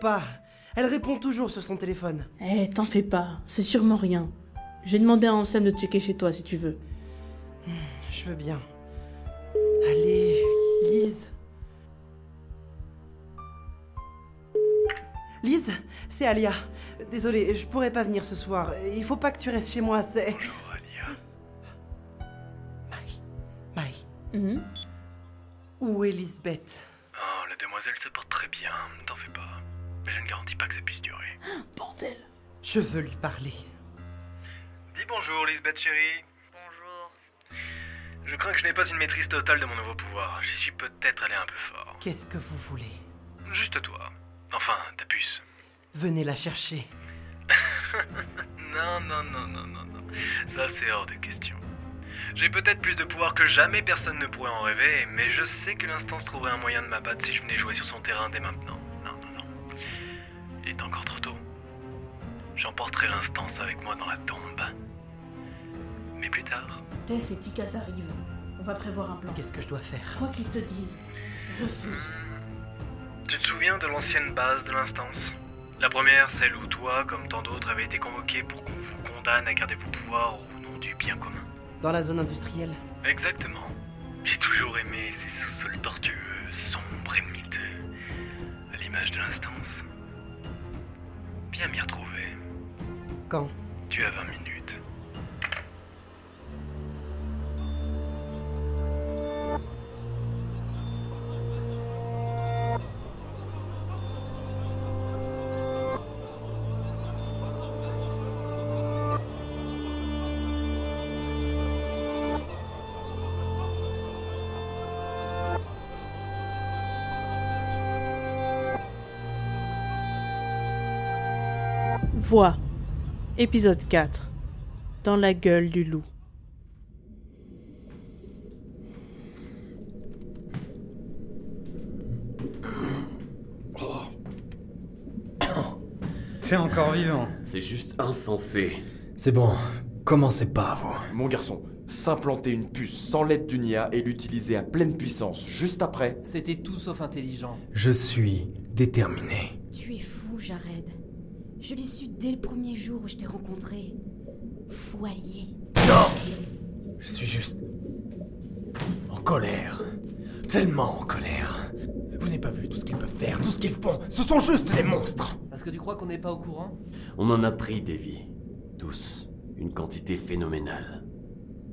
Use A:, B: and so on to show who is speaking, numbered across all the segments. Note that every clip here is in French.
A: pas.
B: Elle répond toujours sur son téléphone.
C: Eh, t'en fais pas, c'est sûrement rien. Je vais demander à Anselme de checker chez toi si tu veux.
B: Je veux bien. Allez, Lise. Lise, c'est Alia. Désolé, je pourrais pas venir ce soir. Il faut pas que tu restes chez moi, c'est.
D: Bonjour Alia.
B: Maï. Maï.
C: Mhm.
B: Où est Lisbeth?
D: Oh, la demoiselle se porte très bien, ne t'en fais pas. Mais je ne garantis pas que ça puisse durer.
C: Bordel.
B: Je veux lui parler.
D: Dis bonjour, Lisbeth chérie.
A: Bonjour.
D: Je crains que je n'ai pas une maîtrise totale de mon nouveau pouvoir. J'y suis peut-être allé un peu fort.
B: Qu'est-ce que vous voulez?
D: Juste toi. Enfin, ta puce.
B: Venez la chercher.
D: Non, non, non, non, non, non. Ça, c'est hors de question. J'ai peut-être plus de pouvoir que jamais personne ne pourrait en rêver, mais je sais que l'instance trouverait un moyen de m'abattre si je venais jouer sur son terrain dès maintenant. Il est encore trop tôt. J'emporterai l'instance avec moi dans la tombe. Mais plus tard.
C: Tess et Tikas arrivent. On va prévoir un plan.
B: Qu'est-ce que je dois faire
C: Quoi qu'ils te disent, refuse.
D: Tu te souviens de l'ancienne base de l'instance? La première, celle où toi, comme tant d'autres, avez été convoqué pour qu'on vous condamne à garder vos pouvoirs au nom du bien commun.
B: Dans la zone industrielle
D: Exactement. J'ai toujours aimé ces sous-sols tortueux, sombres et miteux, à l'image de l'instance. Viens m'y retrouver.
B: Quand?
D: Tu as 20 minutes.
C: Voix. Épisode 4. Dans la gueule du loup.
E: T'es encore vivant.
F: C'est juste insensé.
E: C'est bon, commencez pas, vous.
G: Mon garçon, s'implanter une puce sans l'aide d'une IA et l'utiliser à pleine puissance juste après,
H: C'était tout sauf intelligent.
E: Je suis déterminé.
I: Tu es fou, Jared. Je l'ai su dès le premier jour où je t'ai rencontré. Fou allié.
E: Je suis juste. en colère. Tellement en colère. Vous n'avez pas vu tout ce qu'ils peuvent faire, tout ce qu'ils font. Ce sont juste des monstres.
H: Parce que tu crois qu'on n'est pas au courant?
F: On en a pris des vies. Tous. Une quantité phénoménale.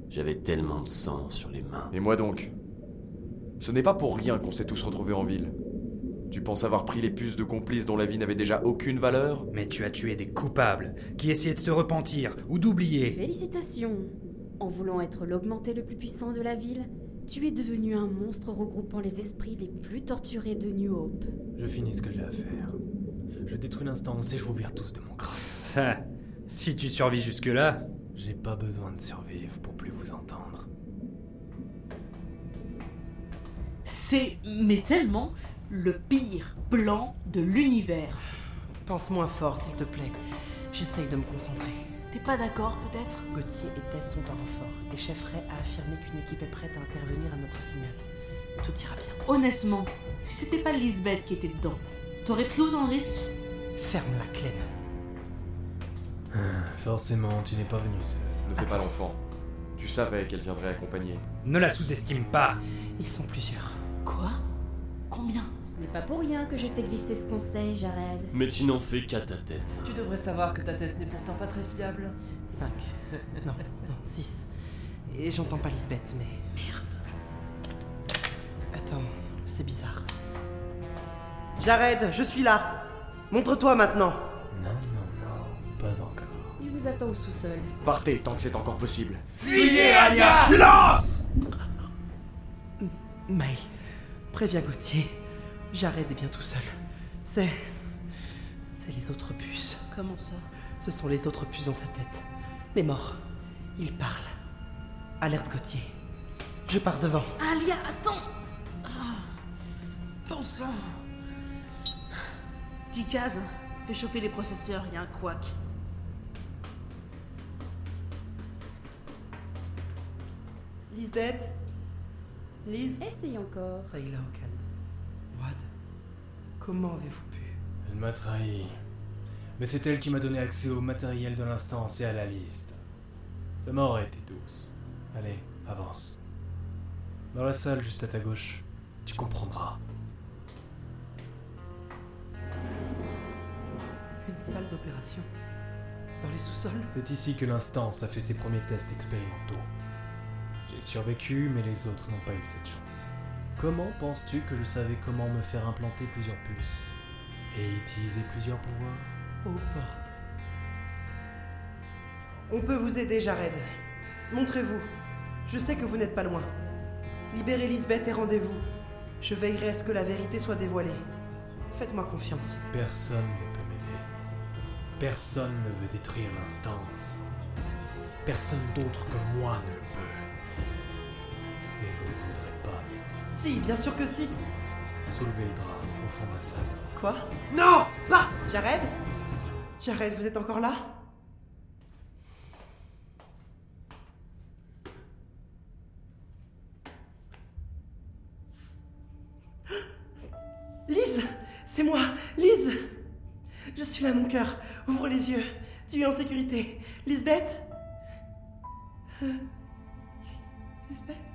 F: J'avais tellement de sang sur les mains.
G: et moi donc? Ce n'est pas pour rien qu'on s'est tous retrouvés en ville. Tu penses avoir pris les puces de complices dont la vie n'avait déjà aucune valeur?
E: Mais tu as tué des coupables qui essayaient de se repentir ou d'oublier.
I: Félicitations. En voulant être l'augmenté le plus puissant de la ville, tu es devenu un monstre regroupant les esprits les plus torturés de New Hope.
E: Je finis ce que j'ai à faire. Je détruis l'instance et je vous vire tous de mon crâne. si tu survis jusque-là, j'ai pas besoin de survivre pour plus vous entendre.
C: C'est, mais tellement, le pire plan de l'univers.
B: Pense moins fort, s'il te plaît. J'essaye de me concentrer.
C: T'es pas d'accord, peut-être?
B: Gauthier et Tess sont en renfort, et Chef Ray a affirmé qu'une équipe est prête à intervenir à notre signal. Tout ira bien.
C: Honnêtement, si c'était pas Lisbeth qui était dedans, t'aurais pris autant de risques?
B: Ferme-la, Clem.
E: Forcément, tu n'es pas venu seul.
G: Ne fais pas l'enfant. Tu savais qu'elle viendrait accompagner.
E: Ne la sous-estime pas.
B: Ils sont plusieurs.
C: Quoi? Combien
I: Ce n'est pas pour rien que je t'ai glissé ce conseil, Jared.
F: Mais tu n'en fais qu'à ta tête.
H: Tu devrais savoir que ta tête n'est pourtant pas très fiable.
B: Cinq. Non, non, six. Et j'entends pas Lisbeth, mais. Merde. Attends, c'est bizarre. Jared, je suis là Montre-toi maintenant
E: Non, non, non, pas encore.
I: Il vous attend au sous-sol.
G: Partez tant que c'est encore possible.
E: Fuyez, Alia
B: May, Préviens Gauthier, j'arrête est bien tout seul. C'est. C'est les autres puces.
C: Comment ça?
B: Ce sont les autres puces dans sa tête. Les morts. Ils parlent. Alerte Gauthier. Je pars devant.
C: Alia, attends Bon sang 10. Fais chauffer les processeurs, il y a un couac.
B: Lisbeth? Lise
I: Essaye encore.
B: Sayla Okald. Wad, comment avez-vous pu?
E: Elle m'a trahi. Mais c'est elle qui m'a donné accès au matériel de l'instance et à la liste. Sa mort a été douce. Allez, avance. Dans la salle juste à ta gauche. Tu comprendras.
B: Une salle d'opération Dans les sous-sols?
E: C'est ici que l'instance a fait ses premiers tests expérimentaux. J'ai survécu, mais les autres n'ont pas eu cette chance. Comment penses-tu que je savais comment me faire implanter plusieurs puces et utiliser plusieurs pouvoirs?
B: Aux portes. On peut vous aider, Jared. Montrez-vous. Je sais que vous n'êtes pas loin. Libérez Lisbeth et rendez-vous. Je veillerai à ce que la vérité soit dévoilée. Faites-moi confiance.
E: Personne ne peut m'aider. Personne ne veut détruire l'instance. Personne d'autre que moi ne le peut.
B: Si, bien sûr que si.
E: Soulevez le drap au fond de la salle.
B: Quoi? Non Bah Jared? Jared, vous êtes encore là? Lise C'est moi Lise Je suis là, mon cœur. Ouvre les yeux. Tu es en sécurité. Lisbeth? Euh, Lisbeth?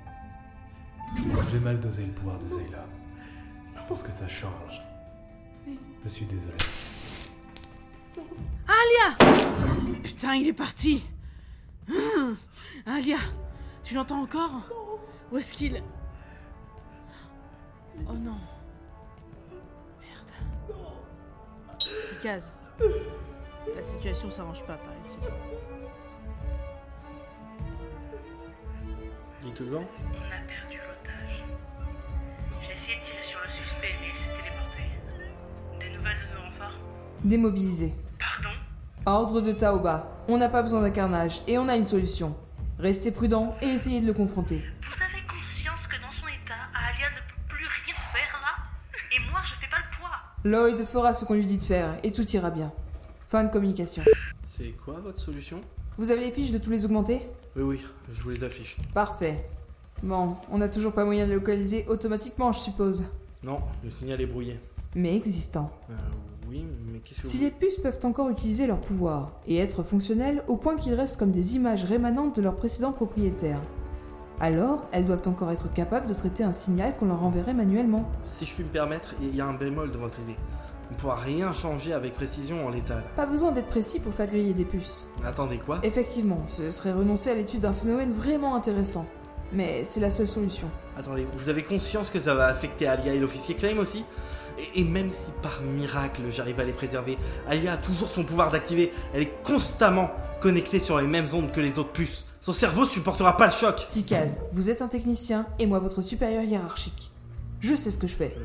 E: J'ai mal dosé le pouvoir de Zayla. Pour ce que ça change. Je suis désolé.
C: Alia Putain, il est parti Hum. Alia, tu l'entends encore? Où est-ce qu'il... Oh non. Merde. Picaz. La situation s'arrange pas par ici.
J: Il est toujours
A: On a perdu. J'ai essayé de tirer sur le suspect, mais il s'est téléporté. Des nouvelles de nos renforts
K: Démobilisé.
A: Pardon
K: Ordre de Taoba. On n'a pas besoin d'un carnage et on a une solution. Restez prudent et essayez de le confronter.
A: Vous avez conscience que dans son état, Alia ne peut plus rien faire là Et moi, je fais pas le poids
K: Lloyd fera ce qu'on lui dit de faire et tout ira bien. Fin de communication.
J: C'est quoi votre solution?
K: Vous avez les fiches de tous les augmentés?
J: Oui, oui, je vous les affiche.
K: Parfait. Bon, on n'a toujours pas moyen de localiser automatiquement, je suppose.
J: Non, le signal est brouillé.
K: Mais existant.
J: Euh, oui, mais qu'est-ce que
K: Si
J: vous...
K: les puces peuvent encore utiliser leur pouvoir et être fonctionnelles au point qu'ils restent comme des images rémanentes de leurs précédents propriétaires, alors elles doivent encore être capables de traiter un signal qu'on leur enverrait manuellement.
J: Si je puis me permettre, il y a un bémol de votre idée. On ne pourra rien changer avec précision en l'état.
K: Pas besoin d'être précis pour faire griller des puces.
J: Attendez quoi?
K: Effectivement, ce serait renoncer à l'étude d'un phénomène vraiment intéressant. Mais c'est la seule solution.
J: Attendez, vous avez conscience que ça va affecter Alia et l'officier Claim aussi et, et même si par miracle j'arrive à les préserver, Alia a toujours son pouvoir d'activer. Elle est constamment connectée sur les mêmes ondes que les autres puces. Son cerveau supportera pas le choc.
K: Tikaz, vous êtes un technicien et moi votre supérieur hiérarchique. Je sais ce que je fais.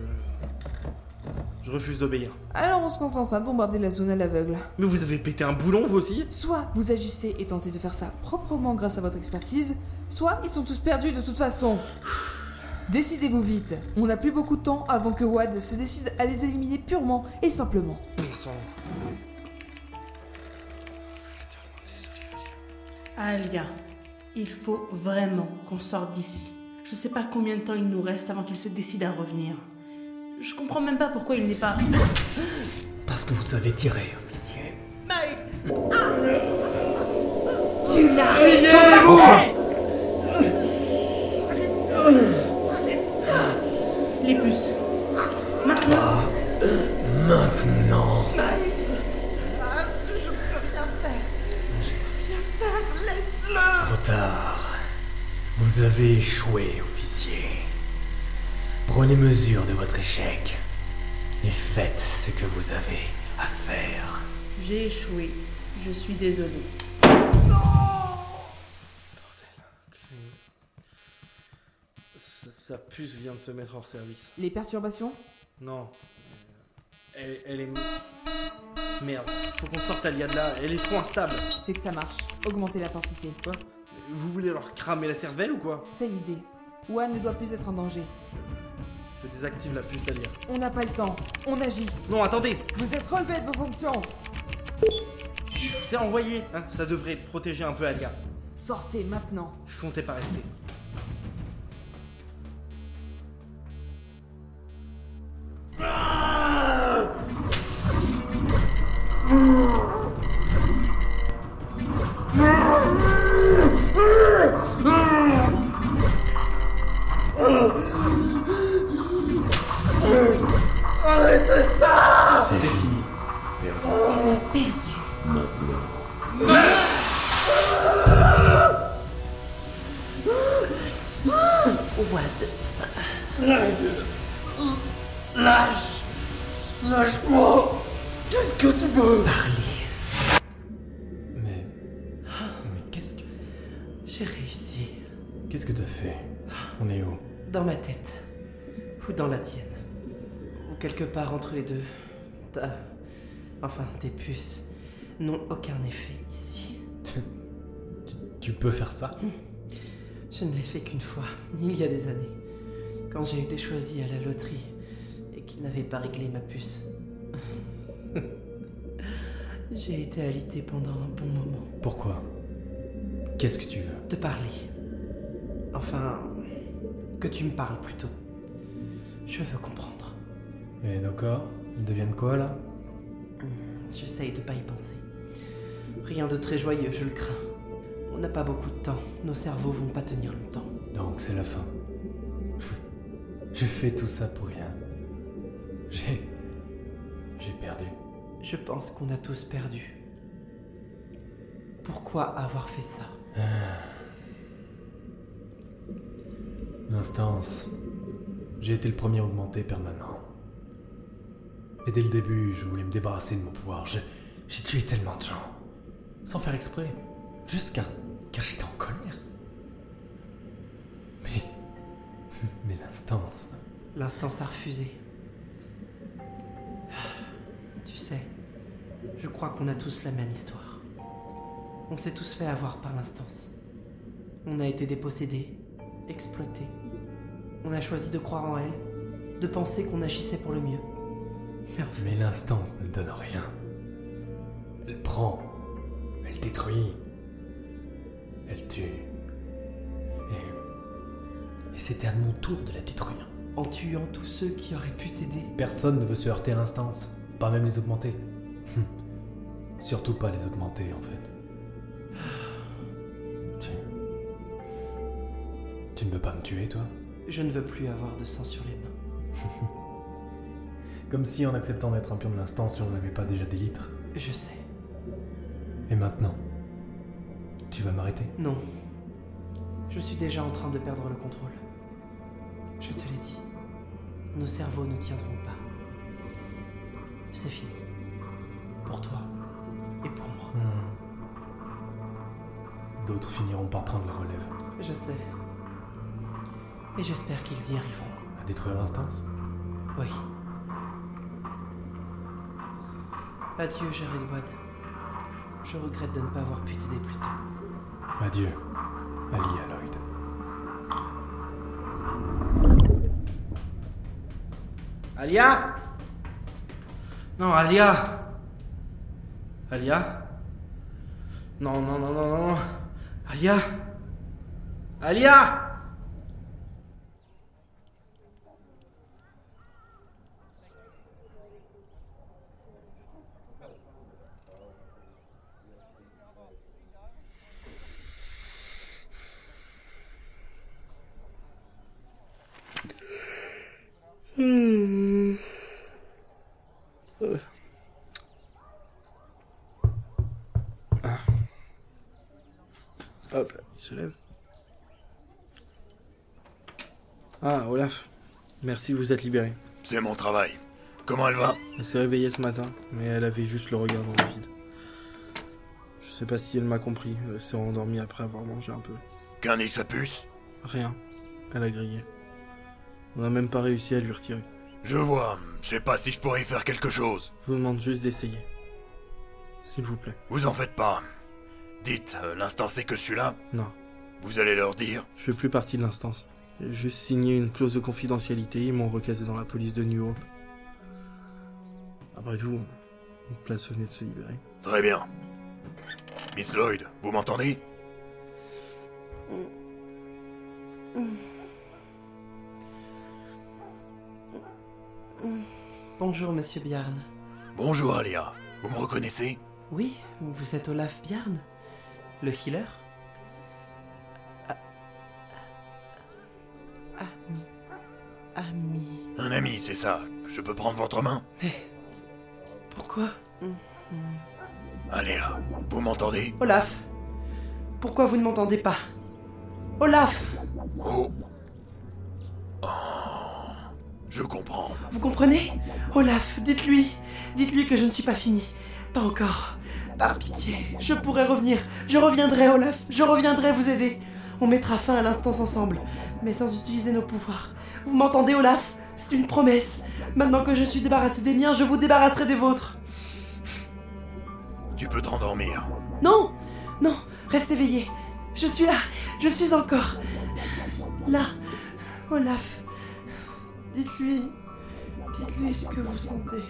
J: Je refuse d'obéir.
K: Alors on se contentera de bombarder la zone à l'aveugle.
J: Mais vous avez pété un boulon vous aussi?
K: Soit vous agissez et tentez de faire ça proprement grâce à votre expertise, soit ils sont tous perdus de toute façon. Décidez-vous vite. On n'a plus beaucoup de temps avant que Wad se décide à les éliminer purement et simplement.
J: Sang.
C: Alia, il faut vraiment qu'on sorte d'ici. Je sais pas combien de temps il nous reste avant qu'il se décide à revenir. Je comprends même pas pourquoi il n'est pas.
E: Parce que vous avez tiré, officier.
C: Tu l'as
E: vous avez à faire.
C: J'ai échoué. Je suis désolée.
J: Sa, sa puce vient de se mettre hors service.
K: Les perturbations?
J: Non. Elle, elle est. Merde, faut qu'on sorte Alia de là, elle est trop instable.
K: C'est que ça marche. Augmentez l'intensité.
J: Quoi? Vous voulez leur cramer la cervelle ou quoi?
K: C'est l'idée. Wad ne doit plus être en danger.
J: Je désactive la puce d'Alia.
K: On n'a pas le temps. On agit.
J: Non, attendez
K: Vous êtes relevé de vos fonctions.
J: C'est envoyé, hein, ça devrait protéger un peu Alia.
K: Sortez maintenant.
J: Je comptais pas rester.
B: Tête. Ou dans la tienne. Ou quelque part entre les deux. Ta... Enfin, tes puces n'ont aucun effet ici.
E: tu, tu peux faire ça?
B: Je ne l'ai fait qu'une fois, il y a des années. Quand j'ai été choisi à la loterie et qu'ils n'avaient pas réglé ma puce. j'ai été alité pendant un bon moment.
E: Pourquoi? Qu'est-ce que tu veux?
B: De parler. Enfin, que tu me parles plutôt. Je veux comprendre.
E: Et nos corps Ils deviennent quoi là?
B: J'essaye de pas y penser. Rien de très joyeux, je le crains. On n'a pas beaucoup de temps. Nos cerveaux vont pas tenir longtemps.
E: Donc c'est la fin. J'ai fait tout ça pour rien. J'ai. J'ai perdu.
B: Je pense qu'on a tous perdu. Pourquoi avoir fait ça?
E: J'ai été le premier augmenté permanent. Et dès le début, je voulais me débarrasser de mon pouvoir. J'ai, tué tellement de gens. Sans faire exprès. Car, car j'étais en colère. Mais. Mais l'instance.
B: L'instance a refusé. Tu sais, je crois qu'on a tous la même histoire. On s'est tous fait avoir par l'instance. On a été dépossédés, exploités. On a choisi de croire en elle, de penser qu'on agissait pour le mieux. Mais
E: l'instance ne donne rien. Elle prend. Elle détruit. Elle tue. Et. Et c'était à mon tour de la détruire.
B: en tuant tous ceux qui auraient pu t'aider,
E: Personne ne veut se heurter à l'instance. Pas même les augmentés. Hum. Surtout pas les augmentés, en fait. Tu. Tu ne veux pas me tuer, toi?
B: Je ne veux plus avoir de sang sur les mains.
E: Comme si en acceptant d'être un pion de l'instance, si on n'avait pas déjà des litres.
B: Je sais.
E: Et maintenant Tu vas m'arrêter?
B: Non. Je suis déjà en train de perdre le contrôle. Je te l'ai dit. Nos cerveaux ne tiendront pas. C'est fini. Pour toi et pour moi.
E: Hmm. D'autres finiront par prendre la relève.
B: Je sais. Et j'espère qu'ils y arriveront.
E: À détruire l'instance?
B: Oui. Adieu, Jared Wad. Je regrette de ne pas avoir pu t'aider plus tôt.
E: Adieu, Alia Lloyd.
J: Alia? Non, Alia Alia? Non, non, non, non, non. Alia Alia Hop, là, il se lève. Ah, Olaf. Merci, vous êtes libéré.
L: C'est mon travail. Comment elle va?
J: Elle s'est réveillée ce matin, mais elle avait juste le regard dans le vide. Je sais pas si elle m'a compris. Elle s'est endormie après avoir mangé un peu.
L: Qu'un X à puce
J: Rien. Elle a grillé. On n'a même pas réussi à lui retirer.
L: Je vois. Je sais pas si je pourrais y faire quelque chose.
J: Je vous demande juste d'essayer. S'il vous plaît.
L: Vous en faites pas. Dites, euh, l'instant c'est que je suis là
J: Non.
L: Vous allez leur dire
J: Je fais plus partie de l'instance. J'ai juste signé une clause de confidentialité, ils m'ont recasé dans la police de New Hope. Après tout, une place venait de se libérer.
L: Très bien. Miss Lloyd, vous m'entendez?
B: Bonjour, monsieur Bjarn.
L: Bonjour Alia. Vous me reconnaissez?
B: Oui, vous êtes Olaf Bjarn Le healer Ah- Ami. Ami.
L: Un ami, c'est ça. Je peux prendre votre main?
B: Pourquoi?
L: Alia, vous m'entendez?
B: Olaf Pourquoi vous ne m'entendez pas? Olaf
L: Oh Je comprends.
B: Vous comprenez Olaf, dites-lui. Dites-lui que je ne suis pas fini. Pas encore. Par pitié, je pourrai revenir. Je reviendrai, Olaf. Je reviendrai vous aider. On mettra fin à l'instance ensemble, mais sans utiliser nos pouvoirs. Vous m'entendez, Olaf C'est une promesse. Maintenant que je suis débarrassé des miens, je vous débarrasserai des vôtres.
L: Tu peux te rendormir.
B: Non Non Reste éveillé. Je suis là. Je suis encore. Là. Olaf. Dites-lui. Dites-lui ce que vous sentez.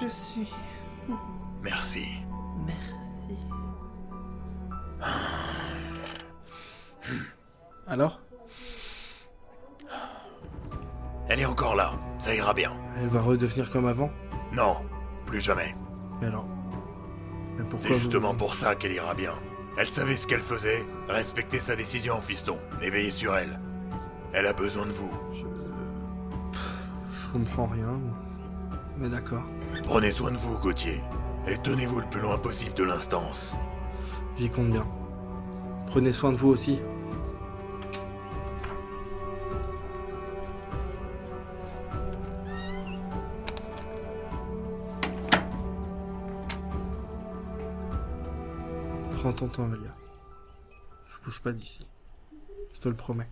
B: Je suis.
L: Merci.
B: Merci.
J: Alors?
L: Elle est encore là. Ça ira bien.
J: Elle va redevenir comme avant?
L: Non, plus jamais.
J: Mais alors? Mais pourquoi
L: C'est
J: vous-
L: justement pour ça qu'elle ira bien. Elle savait ce qu'elle faisait, respectez sa décision, fiston, et veillez sur elle. Elle a besoin de vous.
J: Je comprends rien. Mais d'accord.
L: Prenez soin de vous, Gauthier, et tenez-vous le plus loin possible de l'instance.
J: J'y compte bien. Prenez soin de vous aussi. Prends ton temps, Alia. Je bouge pas d'ici. Je te le promets.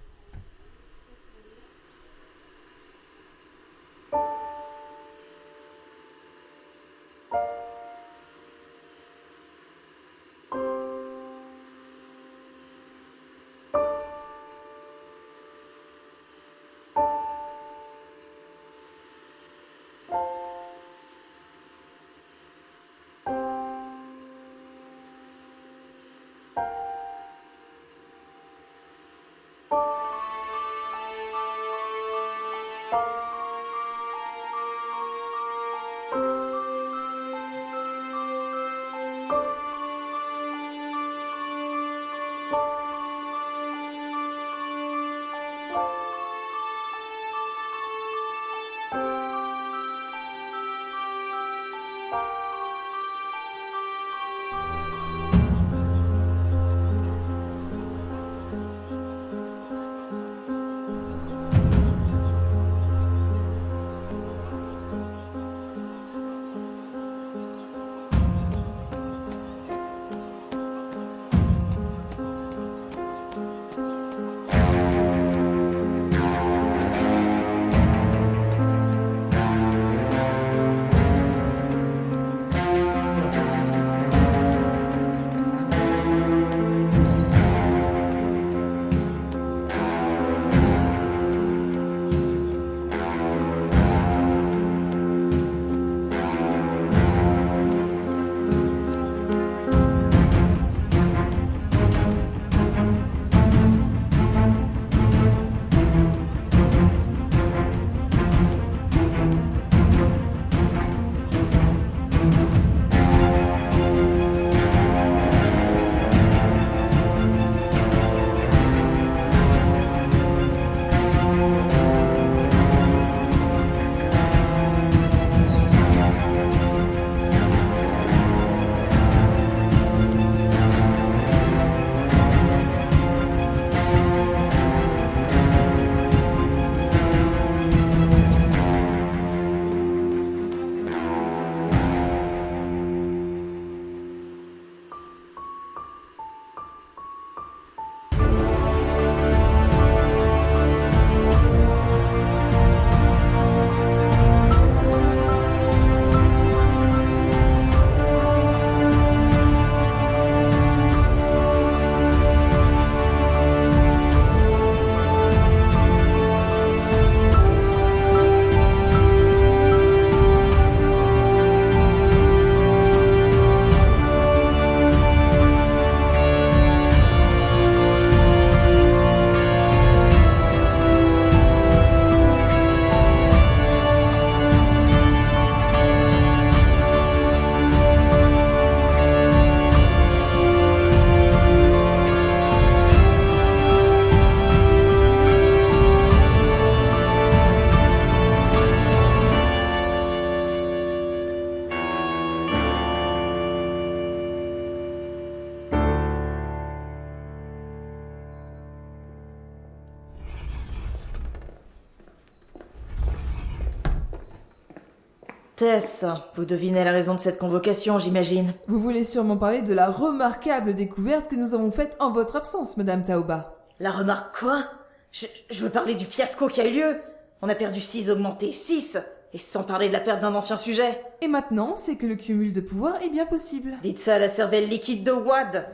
M: Vous devinez la raison de cette convocation, j'imagine.
K: Vous voulez sûrement parler de la remarquable découverte que nous avons faite en votre absence, Madame Taoba.
M: La remarque quoi? Je, je veux parler du fiasco qui a eu lieu. On a perdu 6 augmentés 6 et sans parler de la perte d'un ancien sujet.
K: Et maintenant, c'est que le cumul de pouvoir est bien possible.
M: Dites ça à la cervelle liquide de Wad.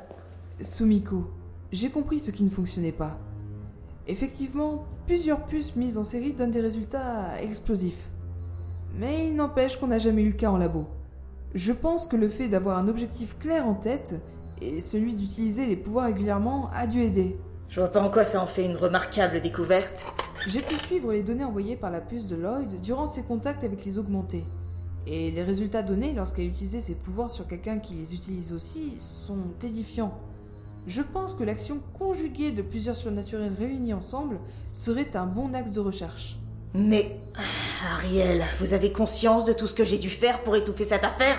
K: Sumiko, j'ai compris ce qui ne fonctionnait pas. Effectivement, plusieurs puces mises en série donnent des résultats explosifs. Mais il n'empêche qu'on n'a jamais eu le cas en labo. Je pense que le fait d'avoir un objectif clair en tête et celui d'utiliser les pouvoirs régulièrement a dû aider.
M: Je vois pas en quoi ça en fait une remarquable découverte.
K: J'ai pu suivre les données envoyées par la puce de Lloyd durant ses contacts avec les augmentés. Et les résultats donnés lorsqu'elle utilisait ses pouvoirs sur quelqu'un qui les utilise aussi sont édifiants. Je pense que l'action conjuguée de plusieurs surnaturels réunis ensemble serait un bon axe de recherche.
M: Mais, Ariel, vous avez conscience de tout ce que j'ai dû faire pour étouffer cette affaire?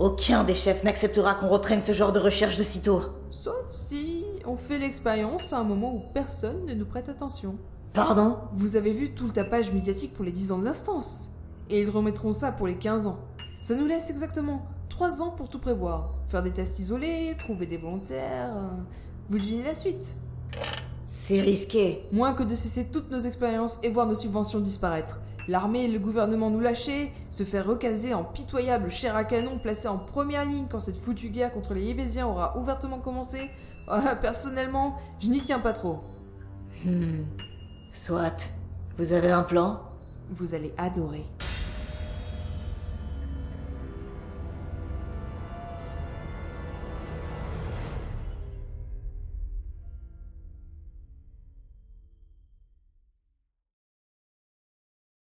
M: Aucun des chefs n'acceptera qu'on reprenne ce genre de recherche de sitôt.
K: Sauf si on fait l'expérience à un moment où personne ne nous prête attention.
M: Pardon?
K: Vous avez vu tout le tapage médiatique pour les 10 ans de l'instance. Et ils remettront ça pour les 15 ans. Ça nous laisse exactement 3 ans pour tout prévoir. Faire des tests isolés, trouver des volontaires. euh, Vous devinez la suite.
M: C'est risqué.
K: Moins que de cesser toutes nos expériences et voir nos subventions disparaître. L'armée et le gouvernement nous lâcher, se faire recaser en pitoyable chair à canon placé en première ligne quand cette foutue guerre contre les Yévésiens aura ouvertement commencé. Ah, personnellement, je n'y tiens pas trop.
M: Hmm. Soit. Vous avez un plan?
K: Vous allez adorer.